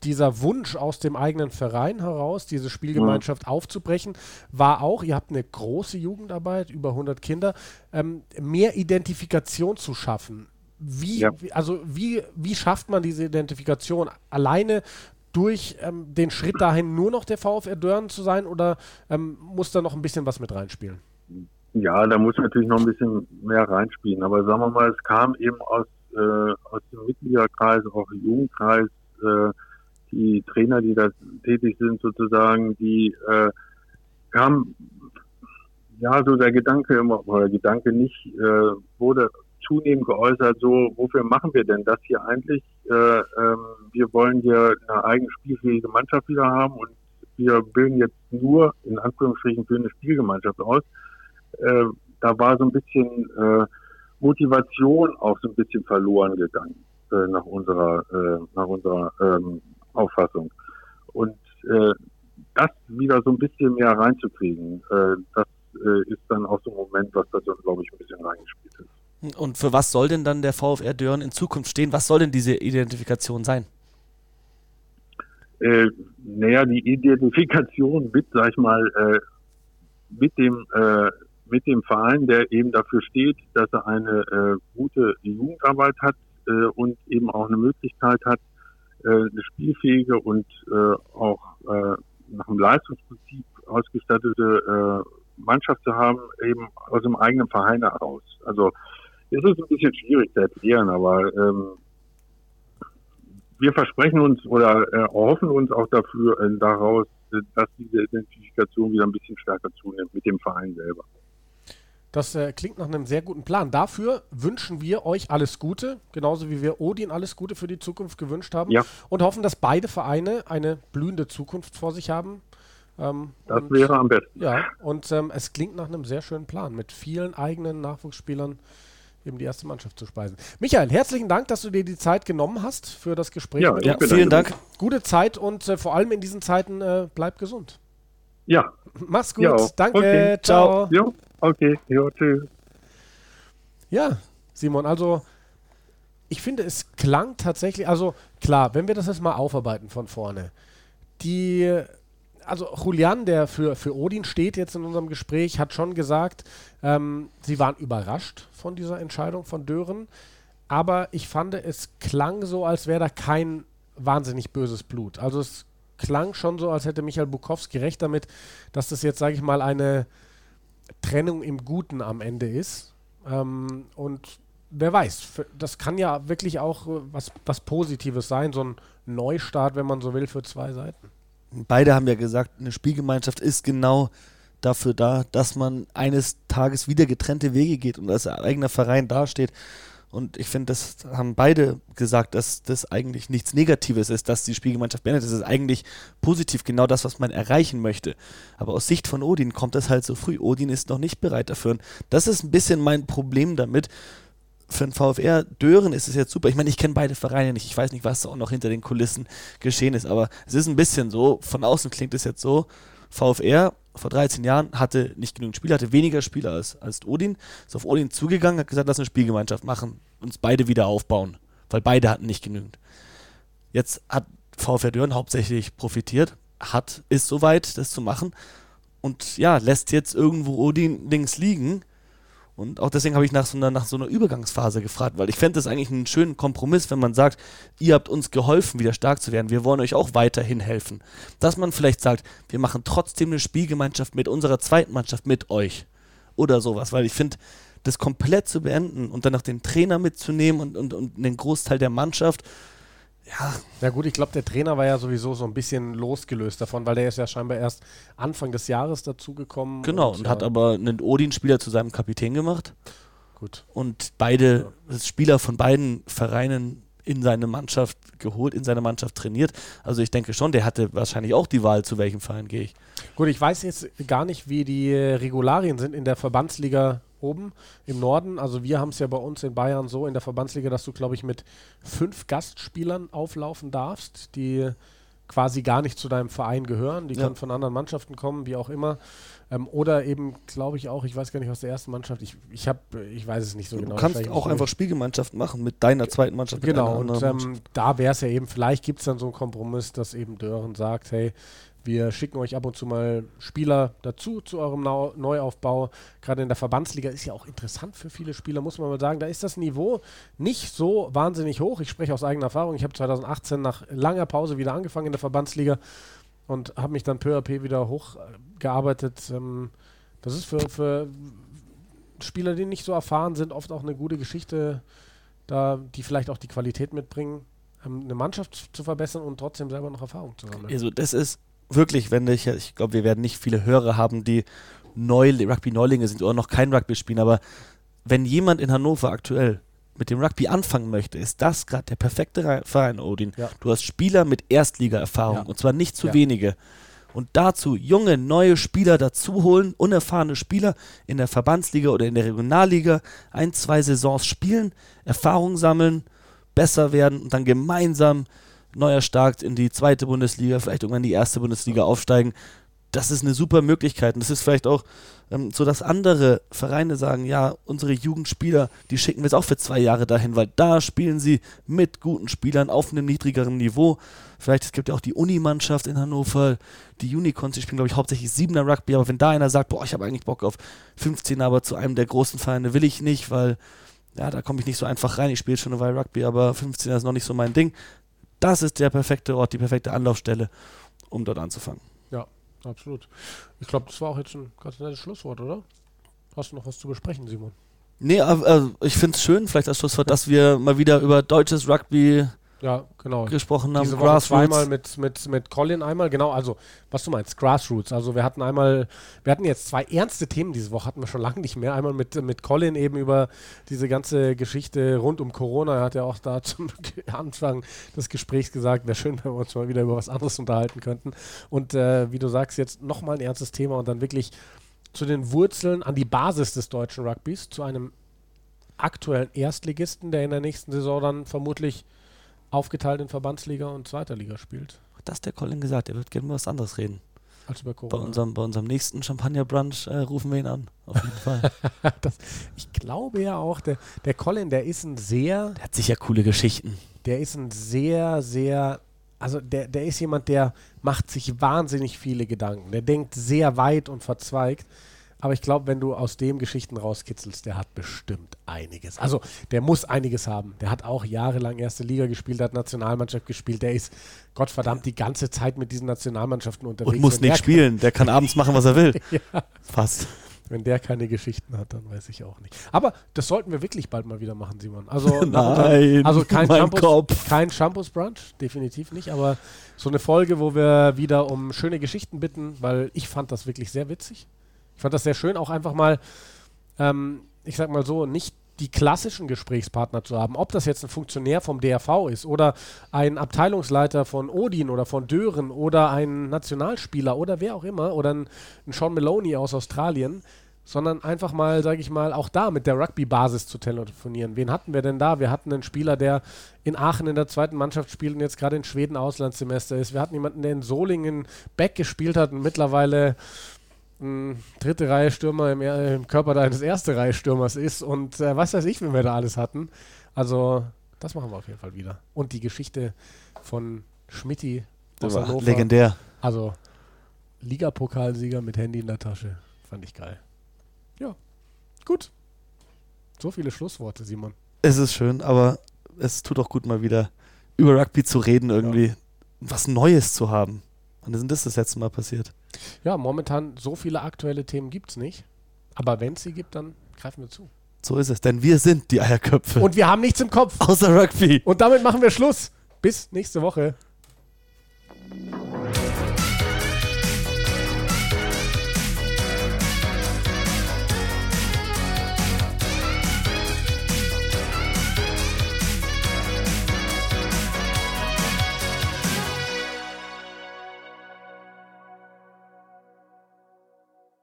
dieser Wunsch aus dem eigenen Verein heraus, diese Spielgemeinschaft ja. aufzubrechen, war auch, ihr habt eine große Jugendarbeit, über 100 Kinder, ähm, mehr Identifikation zu schaffen. Wie, ja. also wie, wie schafft man diese Identifikation? Alleine durch ähm, den Schritt dahin nur noch der VfR Dörren zu sein oder ähm, muss da noch ein bisschen was mit reinspielen? Ja, da muss natürlich noch ein bisschen mehr reinspielen. Aber sagen wir mal, es kam eben aus, äh, aus dem Mitgliederkreis, auch Jugendkreis, äh, die Trainer, die da tätig sind sozusagen, die äh, kam ja so der Gedanke immer, oder Gedanke nicht, äh, wurde zunehmend geäußert, so, wofür machen wir denn das hier eigentlich? Äh, ähm, wir wollen hier eine eigen spielfähige Mannschaft wieder haben und wir bilden jetzt nur in Anführungsstrichen für eine Spielgemeinschaft aus. Äh, da war so ein bisschen äh, Motivation auch so ein bisschen verloren gegangen äh, nach unserer äh, nach unserer ähm, Auffassung. Und äh, das wieder so ein bisschen mehr reinzukriegen, das ist dann auch so ein Moment, was da so, glaube ich, ein bisschen reingespielt ist. Und für was soll denn dann der VfR Dörren in Zukunft stehen? Was soll denn diese Identifikation sein? Äh, naja, die Identifikation mit, sag ich mal, äh, mit dem äh, mit dem Verein, der eben dafür steht, dass er eine äh, gute Jugendarbeit hat äh, und eben auch eine Möglichkeit hat, äh, eine spielfähige und auch nach dem Leistungsprinzip ausgestattete Mannschaft zu haben, eben aus dem eigenen Verein heraus. Also es ist ein bisschen schwierig zu erklären, aber ähm, wir versprechen uns oder äh, erhoffen uns auch dafür äh, daraus, dass diese Identifikation wieder ein bisschen stärker zunimmt mit dem Verein selber. Das äh, klingt nach einem sehr guten Plan. Dafür wünschen wir euch alles Gute, genauso wie wir Odin alles Gute für die Zukunft gewünscht haben Ja. und hoffen, dass beide Vereine eine blühende Zukunft vor sich haben. Ähm, Das und, wäre am besten. Ja, und ähm, es klingt nach einem sehr schönen Plan, mit vielen eigenen Nachwuchsspielern eben die erste Mannschaft zu speisen. Michael, herzlichen Dank, dass du dir die Zeit genommen hast für das Gespräch. Ja, Ja, vielen. Dank. Gute Zeit und äh, vor allem in diesen Zeiten äh, bleib gesund. Ja, Mach's gut. Ja. Danke. Okay. Ciao. ja, okay, ja, tschüss. Ja, Simon, also ich finde, es klang tatsächlich, also klar, wenn wir das jetzt mal aufarbeiten von vorne, die, also Julian, der für, für Odin steht jetzt in unserem Gespräch, hat schon gesagt, ähm, sie waren überrascht von dieser Entscheidung von Dören, aber ich fand, es klang so, als wäre da kein wahnsinnig böses Blut. Also es klang schon so, als hätte Michael Bukowski recht damit, dass das jetzt, sage ich mal, eine Trennung im Guten am Ende ist. Ähm, und wer weiß, das kann ja wirklich auch äh, was, was Positives sein, so ein Neustart, wenn man so will, für zwei Seiten. Beide haben ja gesagt, eine Spielgemeinschaft ist genau dafür da, dass man eines Tages wieder getrennte Wege geht und als eigener Verein dasteht. Und ich finde, das haben beide gesagt, dass das eigentlich nichts Negatives ist, dass die Spielgemeinschaft beendet ist. Das ist eigentlich positiv, genau das, was man erreichen möchte. Aber aus Sicht von Odin kommt das halt so früh. Odin ist noch nicht bereit dafür. Und das ist ein bisschen mein Problem damit. Für den VfR Dören ist es jetzt super. Ich meine, ich kenne beide Vereine nicht. Ich weiß nicht, was da auch noch hinter den Kulissen geschehen ist. Aber es ist ein bisschen so. Von außen klingt es jetzt so. VfR vor 13 Jahren hatte nicht genügend Spieler, hatte weniger Spieler als, als Odin. Ist auf Odin zugegangen, hat gesagt, lass eine Spielgemeinschaft machen, uns beide wieder aufbauen. Weil beide hatten nicht genügend. Jetzt hat VfR Dören hauptsächlich profitiert, hat, ist soweit, das zu machen. Und ja, lässt jetzt irgendwo Odin links liegen. Und auch deswegen habe ich nach so, einer, nach so einer Übergangsphase gefragt, weil ich fände das eigentlich einen schönen Kompromiss, wenn man sagt, ihr habt uns geholfen, wieder stark zu werden, wir wollen euch auch weiterhin helfen. Dass man vielleicht sagt, wir machen trotzdem eine Spielgemeinschaft mit unserer zweiten Mannschaft, mit euch. Oder sowas, weil ich finde, das komplett zu beenden und dann noch den Trainer mitzunehmen und, und, und den Großteil der Mannschaft, ja, Ja gut, ich glaube, der Trainer war ja sowieso so ein bisschen losgelöst davon, weil der ist ja scheinbar erst Anfang des Jahres dazugekommen. genau. Und, ja, hat aber einen Odin-Spieler zu seinem Kapitän gemacht. gut. und beide Spieler von beiden Vereinen in seine Mannschaft geholt, in seine Mannschaft trainiert. Also ich denke schon, der hatte wahrscheinlich auch die Wahl, zu welchem Verein gehe ich. Gut, ich weiß jetzt gar nicht, wie die Regularien sind in der Verbandsliga oben im Norden. Also wir haben es ja bei uns in Bayern so in der Verbandsliga, dass du, glaube ich, mit fünf Gastspielern auflaufen darfst, die quasi gar nicht zu deinem Verein gehören. Die Ja. können von anderen Mannschaften kommen, wie auch immer. Ähm, oder eben, glaube ich auch, ich weiß gar nicht aus der ersten Mannschaft, ich, ich habe, ich weiß es nicht so Du genau. kannst Vielleicht auch einfach Spielgemeinschaften machen mit deiner zweiten Mannschaft. Genau, und ähm, da wäre es ja eben, vielleicht gibt es dann so einen Kompromiss, dass eben Dören sagt, hey, wir schicken euch ab und zu mal Spieler dazu zu eurem Nau Neuaufbau. Gerade in der Verbandsliga ist ja auch interessant für viele Spieler, muss man mal sagen. Da ist das Niveau nicht so wahnsinnig hoch. Ich spreche aus eigener Erfahrung. Ich habe 2018 nach langer Pause wieder angefangen in der Verbandsliga und habe mich dann peu à peu wieder hochgearbeitet. Ähm, das ist für, für Spieler, die nicht so erfahren sind, oft auch eine gute Geschichte, da die vielleicht auch die Qualität mitbringen, ähm, eine Mannschaft zu verbessern und trotzdem selber noch Erfahrung zu sammeln. Also das ist wirklich, wenn ich, ich glaube, wir werden nicht viele Hörer haben, die neu Rugby-Neulinge sind oder noch kein Rugby spielen, aber wenn jemand in Hannover aktuell mit dem Rugby anfangen möchte, ist das gerade der perfekte Re- Verein, Odin. Ja. Du hast Spieler mit Erstliga-Erfahrung Ja. und zwar nicht zu Ja. wenige. Und dazu junge, neue Spieler dazu holen, unerfahrene Spieler in der Verbandsliga oder in der Regionalliga, ein, zwei Saisons spielen, Erfahrung sammeln, besser werden und dann gemeinsam neu erstarkt in die zweite Bundesliga, vielleicht irgendwann in die erste Bundesliga aufsteigen. Das ist eine super Möglichkeit. Und das ist vielleicht auch ähm, so, dass andere Vereine sagen, ja, unsere Jugendspieler, die schicken wir jetzt auch für zwei Jahre dahin, weil da spielen sie mit guten Spielern auf einem niedrigeren Niveau. Vielleicht, es gibt ja auch die Unimannschaft in Hannover, die Unicorns, die spielen, glaube ich, hauptsächlich 7er Rugby, aber wenn da einer sagt, boah, ich habe eigentlich Bock auf 15, aber zu einem der großen Vereine will ich nicht, weil ja, da komme ich nicht so einfach rein. Ich spiele schon eine Weile Rugby, aber 15er ist noch nicht so mein Ding. Das ist der perfekte Ort, die perfekte Anlaufstelle, um dort anzufangen. Ja, absolut. Ich glaube, das war auch jetzt ein ganz nettes Schlusswort, oder? Hast du noch was zu besprechen, Simon? Nee, also ich finde es schön, vielleicht als Schlusswort, dass wir mal wieder über deutsches Rugby ja, genau. gesprochen haben. Diese Woche zweimal mit, mit, mit Colin einmal, genau, also was du meinst, Grassroots. Also wir hatten einmal, wir hatten jetzt zwei ernste Themen diese Woche, hatten wir schon lange nicht mehr. Einmal mit, mit Colin eben über diese ganze Geschichte rund um Corona. Er hat ja auch da zum Anfang des Gesprächs gesagt, wäre schön, wenn wir uns mal wieder über was anderes unterhalten könnten. Und äh, wie du sagst, jetzt nochmal ein ernstes Thema und dann wirklich zu den Wurzeln, an die Basis des deutschen Rugbys, zu einem aktuellen Erstligisten, der in der nächsten Saison dann vermutlich aufgeteilt in Verbandsliga und Zweiter Liga spielt. Das hat der Colin gesagt, er wird gerne über was anderes reden. Als über Corona. Bei unserem, bei unserem nächsten Champagner-Brunch äh, rufen wir ihn an. Auf jeden Fall. das, ich glaube ja auch, der, der Colin, der ist ein sehr. Der hat sicher coole Geschichten. Der ist ein sehr, sehr. Also der, der ist jemand, der macht sich wahnsinnig viele Gedanken. Der denkt sehr weit und verzweigt. Aber ich glaube, wenn du aus dem Geschichten rauskitzelst, der hat bestimmt einiges. Also der muss einiges haben. Der hat auch jahrelang erste Liga gespielt, hat Nationalmannschaft gespielt. Der ist Gottverdammt die ganze Zeit mit diesen Nationalmannschaften unterwegs. Und muss nicht spielen. Der kann abends machen, was er will. ja. Fast. Wenn der keine Geschichten hat, dann weiß ich auch nicht. Aber das sollten wir wirklich bald mal wieder machen, Simon. Also, Nein, also kein, Shampoos, Kopf. kein Shampoos Brunch, definitiv nicht. Aber so eine Folge, wo wir wieder um schöne Geschichten bitten, weil ich fand das wirklich sehr witzig. Ich fand das sehr schön, auch einfach mal, ähm, ich sag mal so, nicht die klassischen Gesprächspartner zu haben. Ob das jetzt ein Funktionär vom DRV ist oder ein Abteilungsleiter von Odin oder von Dören oder ein Nationalspieler oder wer auch immer oder ein, ein Sean Maloney aus Australien, sondern einfach mal, sage ich mal, auch da mit der Rugby-Basis zu telefonieren. Wen hatten wir denn da? Wir hatten einen Spieler, der in Aachen in der zweiten Mannschaft spielt und jetzt gerade in Schweden Auslandssemester ist. Wir hatten jemanden, der in Solingen Back gespielt hat und mittlerweile dritte Reihe Stürmer im, im Körper eines erste Reihe Stürmers ist und äh, was weiß ich, wenn wir da alles hatten. Also, das machen wir auf jeden Fall wieder. Und die Geschichte von Schmidti aus war Hannover. legendär. Also, Ligapokalsieger mit Handy in der Tasche. Fand ich geil. Ja, gut. So viele Schlussworte, Simon. Es ist schön, aber es tut auch gut, mal wieder über Rugby zu reden, irgendwie was Neues zu haben. Wann ist denn das das letzte Mal passiert? Ja, momentan so viele aktuelle Themen gibt es nicht. Aber wenn es sie gibt, dann greifen wir zu. So ist es, denn wir sind die Eierköpfe. Und wir haben nichts im Kopf. Außer Rugby. Und damit machen wir Schluss. Bis nächste Woche.